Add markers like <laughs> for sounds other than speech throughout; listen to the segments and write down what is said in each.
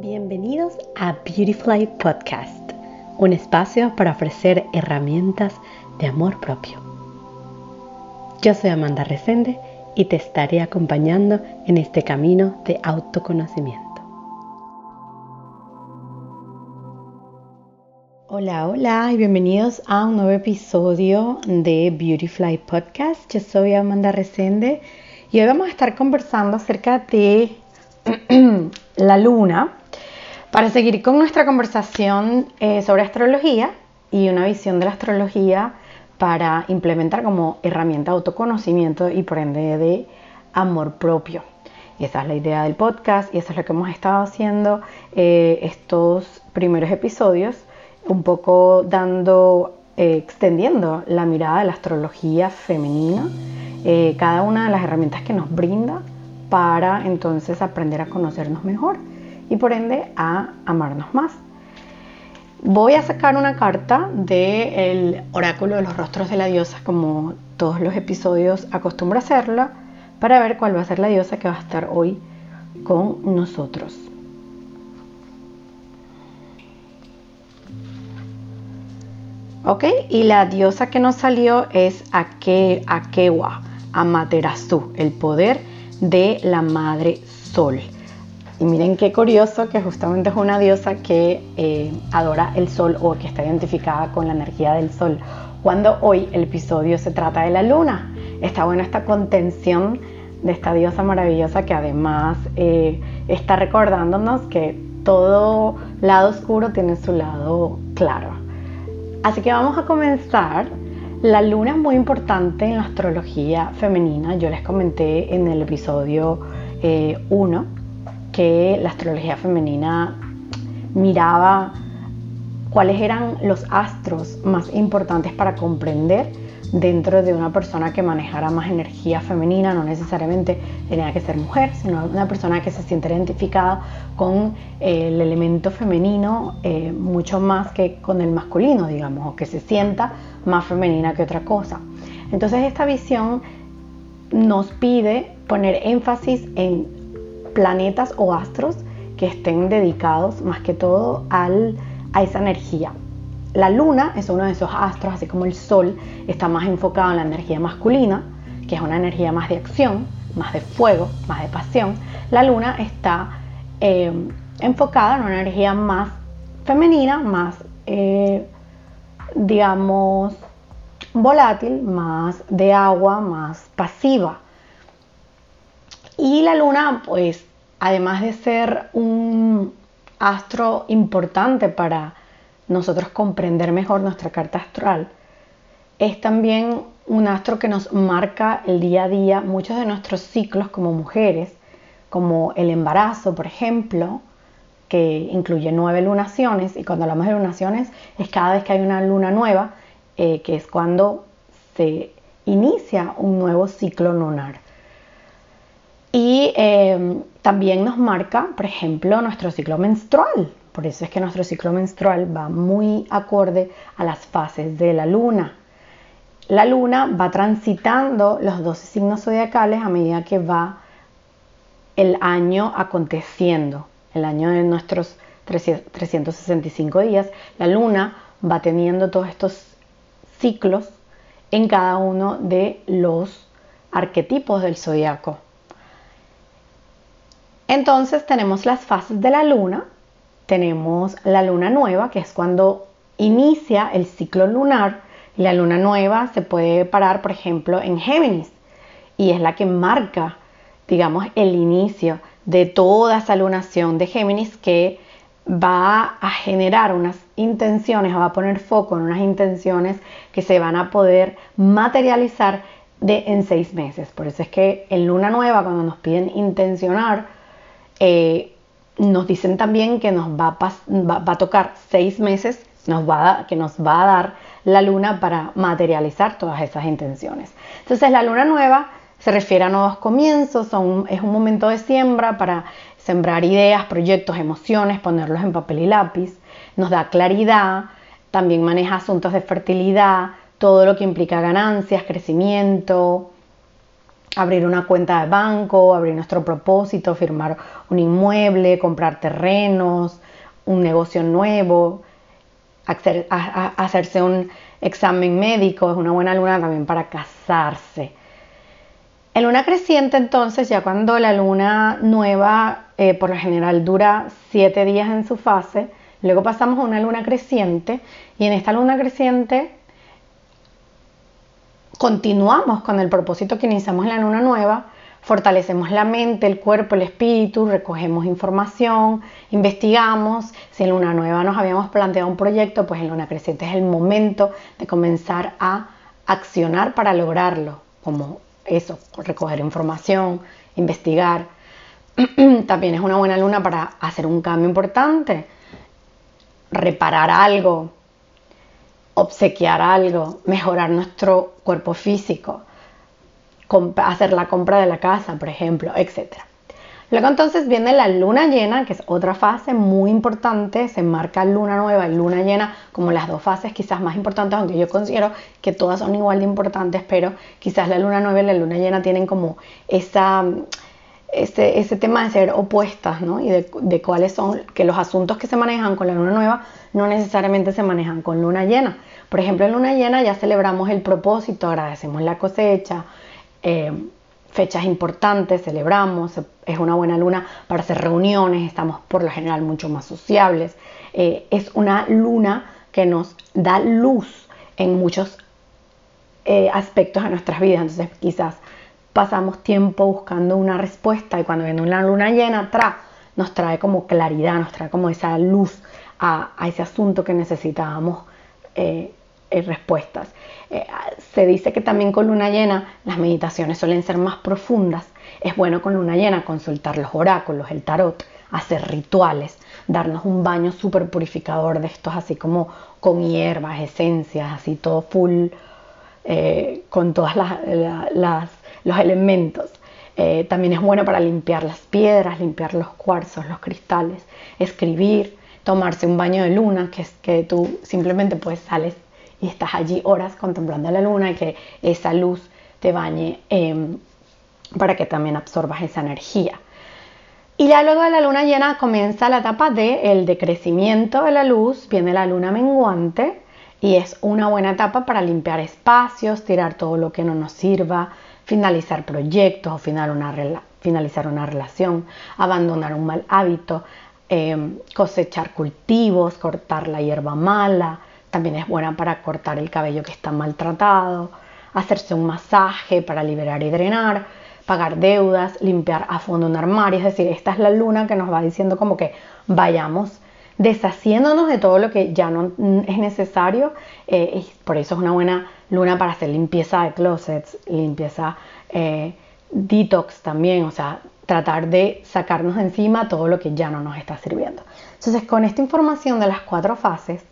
Bienvenidos a Beautifly Podcast, un espacio para ofrecer herramientas de amor propio. Yo soy Amanda Resende y te estaré acompañando en este camino de autoconocimiento. Hola, hola y bienvenidos a un nuevo episodio de Beautyfly Podcast. Yo soy Amanda Resende y hoy vamos a estar conversando acerca de <clears throat> la luna para seguir con nuestra conversación eh, sobre astrología y una visión de la astrología para implementar como herramienta de autoconocimiento y por ende de amor propio. Y esa es la idea del podcast y eso es lo que hemos estado haciendo eh, estos primeros episodios un poco dando, eh, extendiendo la mirada de la astrología femenina, cada una de las herramientas que nos brinda para entonces aprender a conocernos mejor y por ende a amarnos más. Voy a sacar una carta del oráculo de los rostros de la diosa, como todos los episodios acostumbro hacerla, para ver cuál va a ser la diosa que va a estar hoy con nosotros. ¿Ok? Y la diosa que nos salió es Ake, Akewa, Amaterasu, el poder de la Madre Sol. Miren qué curioso que justamente es una diosa que eh, adora el sol o que está identificada con la energía del sol. Cuando hoy el episodio se trata de la luna. Está bueno esta contención de esta diosa maravillosa que además eh, está recordándonos que todo lado oscuro tiene su lado claro. Así que vamos a comenzar. La luna es muy importante en la astrología femenina. Yo les comenté en el episodio 1 eh, que la astrología femenina miraba cuáles eran los astros más importantes para comprender dentro de una persona que manejara más energía femenina, no necesariamente tenía que ser mujer, sino una persona que se siente identificada con eh, el elemento femenino eh, mucho más que con el masculino, digamos, o que se sienta más femenina que otra cosa. Entonces esta visión nos pide poner énfasis en planetas o astros que estén dedicados más que todo al, a esa energía. La luna es uno de esos astros, así como el sol está más enfocado en la energía masculina, que es una energía más de acción, más de fuego, más de pasión. La luna está eh, enfocada en una energía más femenina, más, eh, digamos, volátil, más de agua, más pasiva. Y la luna, pues, además de ser un astro importante para nosotros comprender mejor nuestra carta astral, es también un astro que nos marca el día a día muchos de nuestros ciclos como mujeres, como el embarazo, por ejemplo, que incluye nueve lunaciones, y cuando hablamos de lunaciones es cada vez que hay una luna nueva, eh, que es cuando se inicia un nuevo ciclo lunar. Y eh, también nos marca, por ejemplo, nuestro ciclo menstrual, por eso es que nuestro ciclo menstrual va muy acorde a las fases de la luna. La luna va transitando los 12 signos zodiacales a medida que va el año aconteciendo, el año de nuestros 365 días. La luna va teniendo todos estos ciclos en cada uno de los arquetipos del zodiaco. Entonces tenemos las fases de la luna, tenemos la luna nueva, que es cuando inicia el ciclo lunar. La luna nueva se puede parar, por ejemplo, en Géminis y es la que marca, digamos, el inicio de toda esa lunación de Géminis que va a generar unas intenciones, va a poner foco en unas intenciones que se van a poder materializar en seis meses. Por eso es que en luna nueva, cuando nos piden intencionar, eh, nos dicen también que nos va a, tocar seis meses, nos va que nos va a dar la luna para materializar todas esas intenciones. Entonces la luna nueva se refiere a nuevos comienzos, es un momento de siembra para sembrar ideas, proyectos, emociones, ponerlos en papel y lápiz, nos da claridad, también maneja asuntos de fertilidad, todo lo que implica ganancias, crecimiento, abrir una cuenta de banco, abrir nuestro propósito, firmar un inmueble, comprar terrenos, un negocio nuevo, hacerse un examen médico, es una buena luna también para casarse. En luna creciente entonces, ya cuando la luna nueva eh, por lo general dura siete días en su fase, luego pasamos a una luna creciente y en esta luna creciente continuamos con el propósito que iniciamos en la luna nueva, fortalecemos la mente, el cuerpo, el espíritu, recogemos información, investigamos. Si en luna nueva nos habíamos planteado un proyecto, pues en luna creciente es el momento de comenzar a accionar para lograrlo, como eso, recoger información, investigar. <clears throat> También es una buena luna para hacer un cambio importante, reparar algo, obsequiar algo, mejorar nuestro cuerpo físico, hacer la compra de la casa, por ejemplo, etc. Luego entonces viene la luna llena, que es otra fase muy importante, se marca luna nueva y luna llena como las dos fases quizás más importantes, aunque yo considero que todas son igual de importantes, pero quizás la luna nueva y la luna llena tienen como esa ese, ese, tema de ser opuestas, ¿no? Y de, de, cuáles son, que los asuntos que se manejan con la luna nueva no necesariamente se manejan con luna llena. Por ejemplo, en luna llena ya celebramos el propósito, agradecemos la cosecha, eh, fechas importantes, celebramos, es una buena luna para hacer reuniones, estamos por lo general mucho más sociables. Eh, es una luna que nos da luz en muchos eh, aspectos de nuestras vidas, entonces quizás pasamos tiempo buscando una respuesta y cuando viene una luna llena atrás nos trae como claridad, nos trae como esa luz a, ese asunto que necesitábamos eh, respuestas. Eh, se dice que también con luna llena las meditaciones suelen ser más profundas. Es bueno con luna llena consultar los oráculos, el tarot, hacer rituales, darnos un baño súper purificador de estos así como con hierbas, esencias, así todo full, con todas las los elementos. Eh, también es bueno para limpiar las piedras, limpiar los cuarzos, los cristales, escribir, tomarse un baño de luna, que es que tú simplemente pues sales y estás allí horas contemplando la luna y que esa luz te bañe em, para que también absorbas esa energía. Y ya luego de la luna llena comienza la etapa del decrecimiento de la luz, viene la luna menguante y es una buena etapa para limpiar espacios, tirar todo lo que no nos sirva, finalizar proyectos o finalizar una relación, abandonar un mal hábito, em, cosechar cultivos, cortar la hierba mala, también es buena para cortar el cabello que está maltratado, hacerse un masaje para liberar y drenar, pagar deudas, limpiar a fondo un armario, es decir, esta es la luna que nos va diciendo como que vayamos deshaciéndonos de todo lo que ya no es necesario. Eh, y por eso es una buena luna para hacer limpieza de closets, limpieza eh, detox también, o sea, tratar de sacarnos de encima todo lo que ya no nos está sirviendo. Entonces, con esta información de las cuatro fases,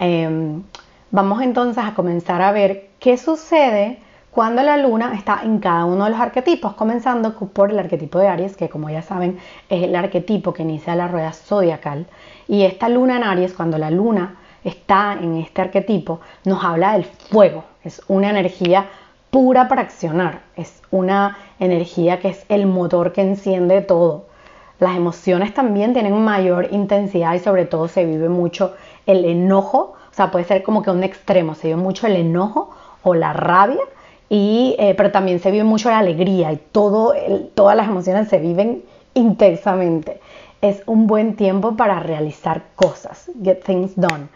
em, vamos entonces a comenzar a ver qué sucede cuando la luna está en cada uno de los arquetipos, comenzando por el arquetipo de Aries, que como ya saben es el arquetipo que inicia la rueda zodiacal. Y esta luna en Aries, cuando la luna está en este arquetipo, nos habla del fuego, es una energía pura para accionar, es una energía que es el motor que enciende todo. Las emociones también tienen mayor intensidad y sobre todo se vive mucho el enojo, o sea, puede ser como que un extremo, se vive mucho el enojo o la rabia y, eh, pero también se vive mucho la alegría y todo todas las emociones se viven intensamente. Es un buen tiempo para realizar cosas, get things done.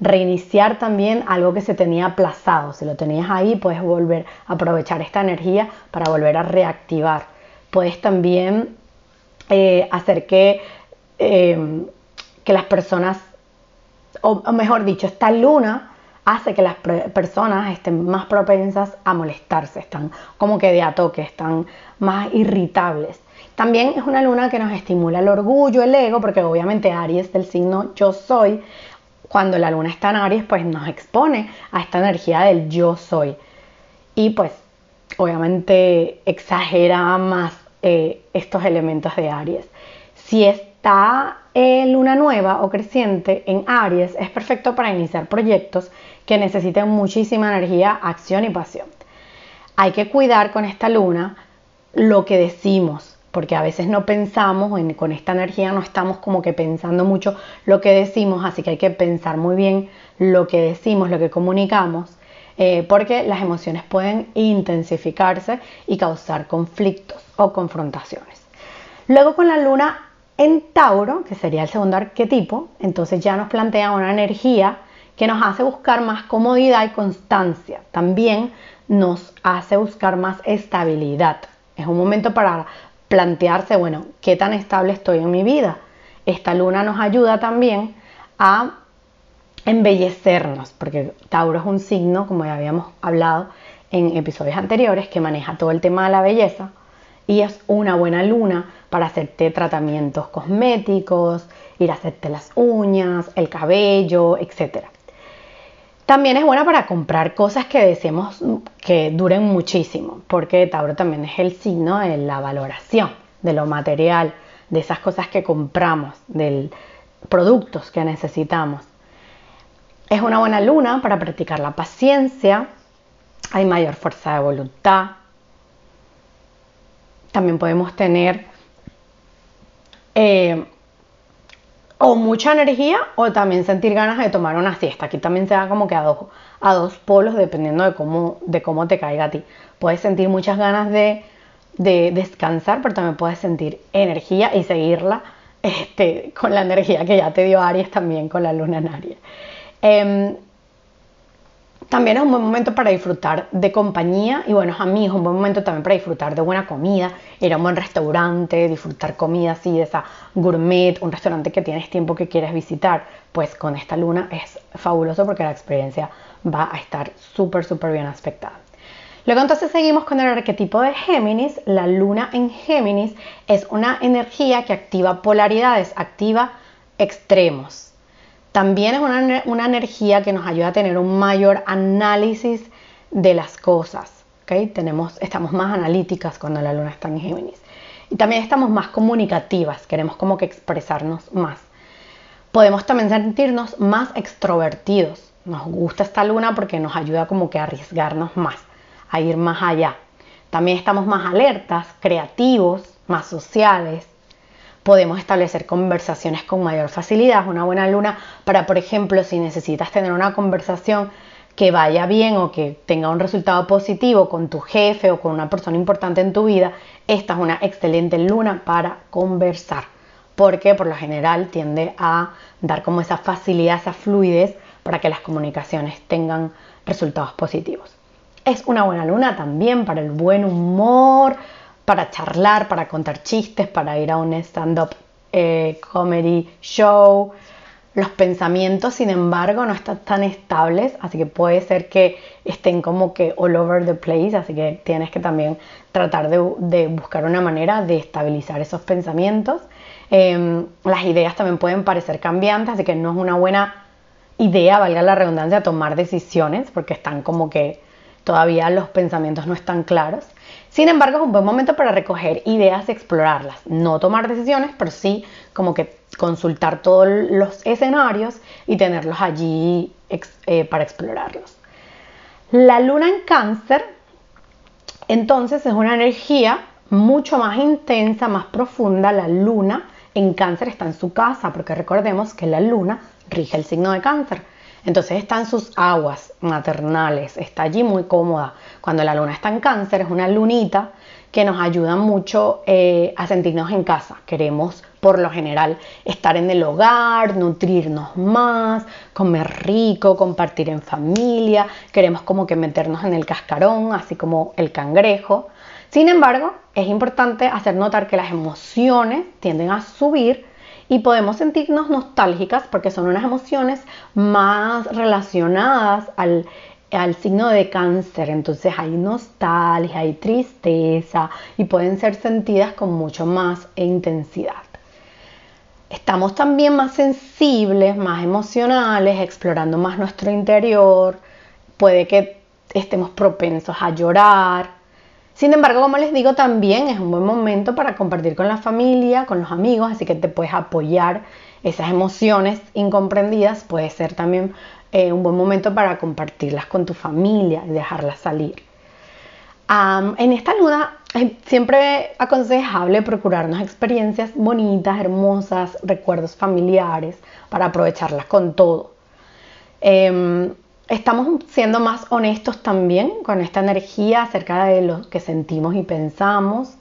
Reiniciar también algo que se tenía aplazado. Si lo tenías ahí, puedes volver a aprovechar esta energía para volver a reactivar. Puedes también eh, hacer que, eh, que las personas, o mejor dicho, esta luna hace que las personas estén más propensas a molestarse, están como que de a toque, están más irritables. También es una luna que nos estimula el orgullo, el ego, porque obviamente Aries del signo yo soy, cuando la luna está en Aries, pues nos expone a esta energía del yo soy. Y pues obviamente exagera más eh, estos elementos de Aries. Si está en luna nueva o creciente en Aries, es perfecto para iniciar proyectos que necesiten muchísima energía, acción y pasión. Hay que cuidar con esta luna lo que decimos, porque a veces no pensamos, con esta energía no estamos como que pensando mucho lo que decimos, así que hay que pensar muy bien lo que decimos, lo que comunicamos, eh, porque las emociones pueden intensificarse y causar conflictos o confrontaciones. Luego con la luna en Tauro, que sería el segundo arquetipo, entonces ya nos plantea una energía que nos hace buscar más comodidad y constancia. También nos hace buscar más estabilidad. Es un momento para plantearse, bueno, ¿qué tan estable estoy en mi vida? Esta luna nos ayuda también a embellecernos, porque Tauro es un signo, como ya habíamos hablado en episodios anteriores, que maneja todo el tema de la belleza y es una buena luna para hacerte tratamientos cosméticos, ir a hacerte las uñas, el cabello, etc. También es buena para comprar cosas que deseemos que duren muchísimo, porque Tauro también es el signo de la valoración, de lo material, de esas cosas que compramos, de productos que necesitamos. Es una buena luna para practicar la paciencia, hay mayor fuerza de voluntad. También podemos tener eh, o mucha energía o también sentir ganas de tomar una siesta. Aquí también se da como que a dos, a dos polos dependiendo de cómo, de cómo te caiga a ti. Puedes sentir muchas ganas de, descansar, pero también puedes sentir energía y seguirla este, con la energía que ya te dio Aries también con la luna en Aries. Em, también es un buen momento para disfrutar de compañía y buenos amigos, un buen momento también para disfrutar de buena comida, ir a un buen restaurante, disfrutar comida así de esa gourmet, un restaurante que tienes tiempo que quieres visitar, pues con esta luna es fabuloso porque la experiencia va a estar súper, súper bien aspectada. Luego entonces seguimos con el arquetipo de Géminis. La luna en Géminis es una energía que activa polaridades, activa extremos también es una, energía que nos ayuda a tener un mayor análisis de las cosas. ¿okay? Tenemos, estamos más analíticas cuando la luna está en Géminis. Y también estamos más comunicativas, queremos como que expresarnos más. Podemos también sentirnos más extrovertidos. Nos gusta esta luna porque nos ayuda como que a arriesgarnos más, a ir más allá. También estamos más alertas, creativos, más sociales, podemos establecer conversaciones con mayor facilidad. Es una buena luna para, por ejemplo, si necesitas tener una conversación que vaya bien o que tenga un resultado positivo con tu jefe o con una persona importante en tu vida, esta es una excelente luna para conversar, porque por lo general tiende a dar como esa facilidad, esa fluidez para que las comunicaciones tengan resultados positivos. Es una buena luna también para el buen humor, para charlar, para contar chistes, para ir a un stand-up eh, comedy show. Los pensamientos, sin embargo, no están tan estables, así que puede ser que estén como que all over the place, así que tienes que también tratar de, buscar una manera de estabilizar esos pensamientos. Em, las ideas también pueden parecer cambiantes, así que no es una buena idea, valga la redundancia, tomar decisiones, porque están como que todavía los pensamientos no están claros. Sin embargo, es un buen momento para recoger ideas y explorarlas. No tomar decisiones, pero sí como que consultar todos los escenarios y tenerlos allí eh, para explorarlos. La luna en cáncer, entonces, es una energía mucho más intensa, más profunda. La luna en cáncer está en su casa, porque recordemos que la luna rige el signo de cáncer. Entonces está en sus aguas maternales, está allí muy cómoda. Cuando la luna está en cáncer es una lunita que nos ayuda mucho eh, a sentirnos en casa. Queremos por lo general estar en el hogar, nutrirnos más, comer rico, compartir en familia, queremos como que meternos en el cascarón, así como el cangrejo. Sin embargo, es importante hacer notar que las emociones tienden a subir y podemos sentirnos nostálgicas porque son unas emociones más relacionadas al, signo de cáncer. Entonces hay nostalgia, hay tristeza y pueden ser sentidas con mucho más intensidad. Estamos también más sensibles, más emocionales, explorando más nuestro interior. Puede que estemos propensos a llorar, sin embargo, como les digo, también es un buen momento para compartir con la familia, con los amigos, así que te puedes apoyar esas emociones incomprendidas. Puede ser también eh, un buen momento para compartirlas con tu familia y dejarlas salir. en esta luna es siempre aconsejable procurarnos experiencias bonitas, hermosas, recuerdos familiares para aprovecharlas con todo. Em, estamos siendo más honestos también con esta energía acerca de lo que sentimos y pensamos.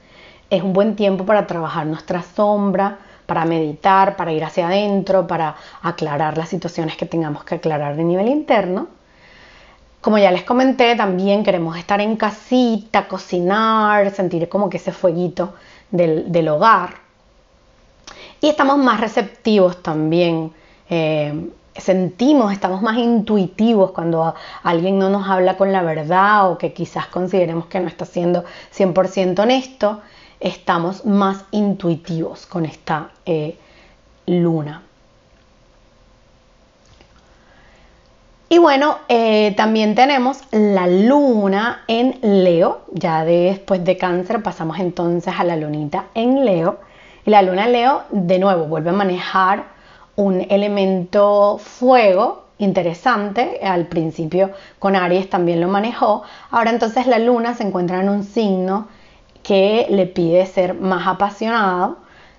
Es un buen tiempo para trabajar nuestra sombra, para meditar, para ir hacia adentro, para aclarar las situaciones que tengamos que aclarar de nivel interno. Como ya les comenté, también queremos estar en casita, cocinar, sentir como que ese fueguito del, hogar. Y estamos más receptivos también. Eh, sentimos, estamos más intuitivos cuando alguien no nos habla con la verdad o que quizás consideremos que no está siendo 100% honesto, estamos más intuitivos con esta eh, luna. Y bueno, eh, también tenemos la luna en Leo. Ya después de cáncer pasamos entonces a la lunita en Leo. Y la luna en Leo de nuevo vuelve a manejar un elemento fuego interesante. Al principio con Aries también lo manejó. Ahora entonces la luna se encuentra en un signo que le pide ser más apasionado.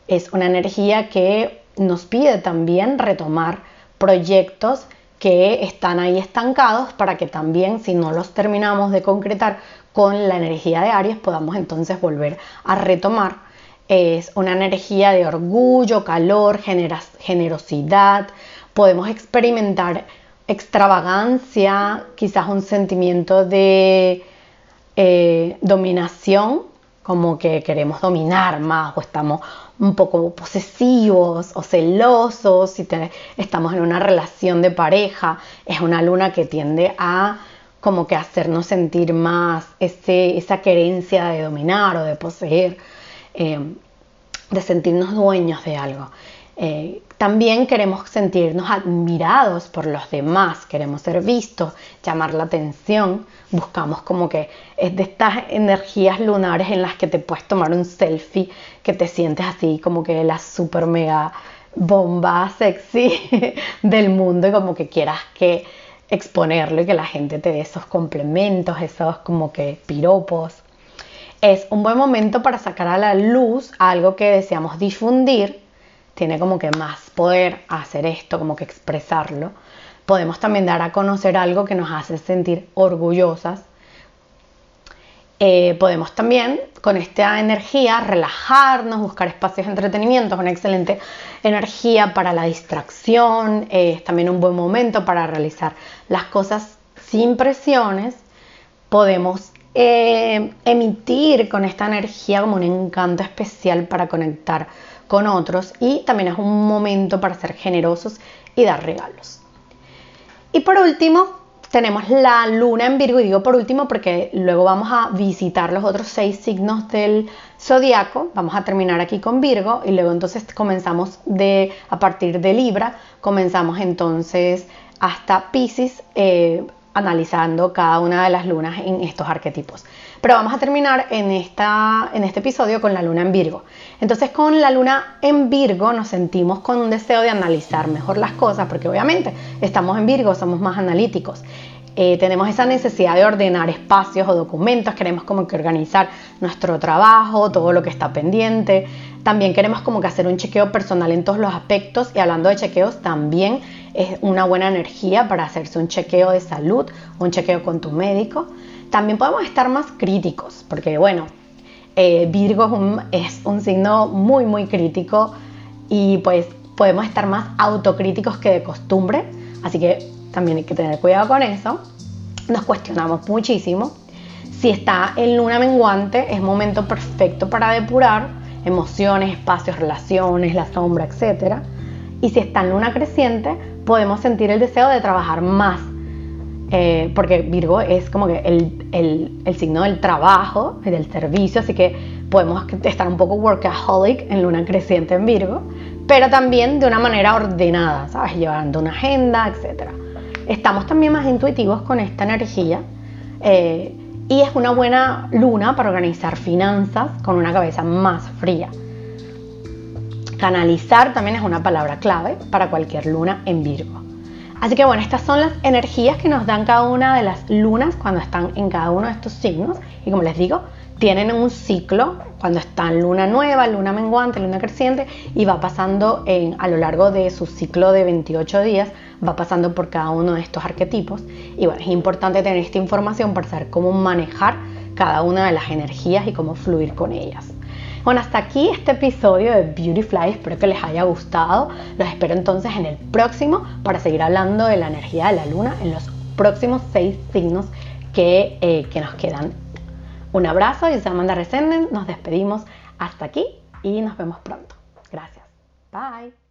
Es una energía que nos pide también retomar proyectos que están ahí estancados para que también si no los terminamos de concretar con la energía de Aries podamos entonces volver a retomar. Es una energía de orgullo, calor, generosidad, podemos experimentar extravagancia, quizás un sentimiento de eh, dominación, como que queremos dominar más o estamos un poco posesivos o celosos, si estamos en una relación de pareja, es una luna que tiende a como que hacernos sentir más esa querencia de dominar o de poseer, eh, de sentirnos dueños de algo. Eh, también queremos sentirnos admirados por los demás, queremos ser vistos, llamar la atención, buscamos como que es de estas energías lunares en las que te puedes tomar un selfie, que te sientes así como que la super mega bomba sexy <laughs> del mundo y como que quieras que exponerlo y que la gente te dé esos complementos, esos como que piropos. Es un buen momento para sacar a la luz algo que deseamos difundir tiene como que más poder hacer esto, como que expresarlo. Podemos también dar a conocer algo que nos hace sentir orgullosas. Eh, podemos también con esta energía relajarnos, buscar espacios de entretenimiento, es una excelente energía para la distracción, es también un buen momento para realizar las cosas sin presiones. Podemos eh, emitir con esta energía como un encanto especial para conectar con otros y también es un momento para ser generosos y dar regalos. Y por último, tenemos la luna en Virgo, y digo por último porque luego vamos a visitar los otros seis signos del zodiaco. Vamos a terminar aquí con Virgo y luego entonces comenzamos de a partir de Libra, comenzamos entonces hasta Pisces, eh, analizando cada una de las lunas en estos arquetipos. Pero vamos a terminar en, esta, en este episodio con la luna en Virgo. Entonces con la luna en Virgo nos sentimos con un deseo de analizar mejor las cosas, porque obviamente estamos en Virgo, somos más analíticos. Eh, tenemos esa necesidad de ordenar espacios o documentos, queremos como que organizar nuestro trabajo, todo lo que está pendiente. También queremos como que hacer un chequeo personal en todos los aspectos y hablando de chequeos también es una buena energía para hacerse un chequeo de salud, un chequeo con tu médico. También podemos estar más críticos, porque bueno, eh, Virgo es un, signo muy, muy crítico y pues podemos estar más autocríticos que de costumbre, así que también hay que tener cuidado con eso. Nos cuestionamos muchísimo. Si está en luna menguante, es momento perfecto para depurar emociones, espacios, relaciones, la sombra, etc. Y si está en luna creciente, podemos sentir el deseo de trabajar más eh, porque Virgo es como que el, signo del trabajo y del servicio, así que podemos estar un poco workaholic en luna creciente en Virgo, pero también de una manera ordenada, ¿sabes? Llevando una agenda, etc. Estamos también más intuitivos con esta energía eh, y es una buena luna para organizar finanzas con una cabeza más fría. Canalizar también es una palabra clave para cualquier luna en Virgo. Así que bueno, estas son las energías que nos dan cada una de las lunas cuando están en cada uno de estos signos. Y como les digo, tienen un ciclo cuando están luna nueva, luna menguante, luna creciente y va pasando en, a lo largo de su ciclo de 28 días, va pasando por cada uno de estos arquetipos. Y bueno, es importante tener esta información para saber cómo manejar cada una de las energías y cómo fluir con ellas. Bueno, hasta aquí este episodio de Beautyfly. Espero que les haya gustado. Los espero entonces en el próximo para seguir hablando de la energía de la luna en los próximos seis signos que, eh, que nos quedan. Un abrazo, yo soy Amanda Resenden. Nos despedimos hasta aquí y nos vemos pronto. Gracias. Bye.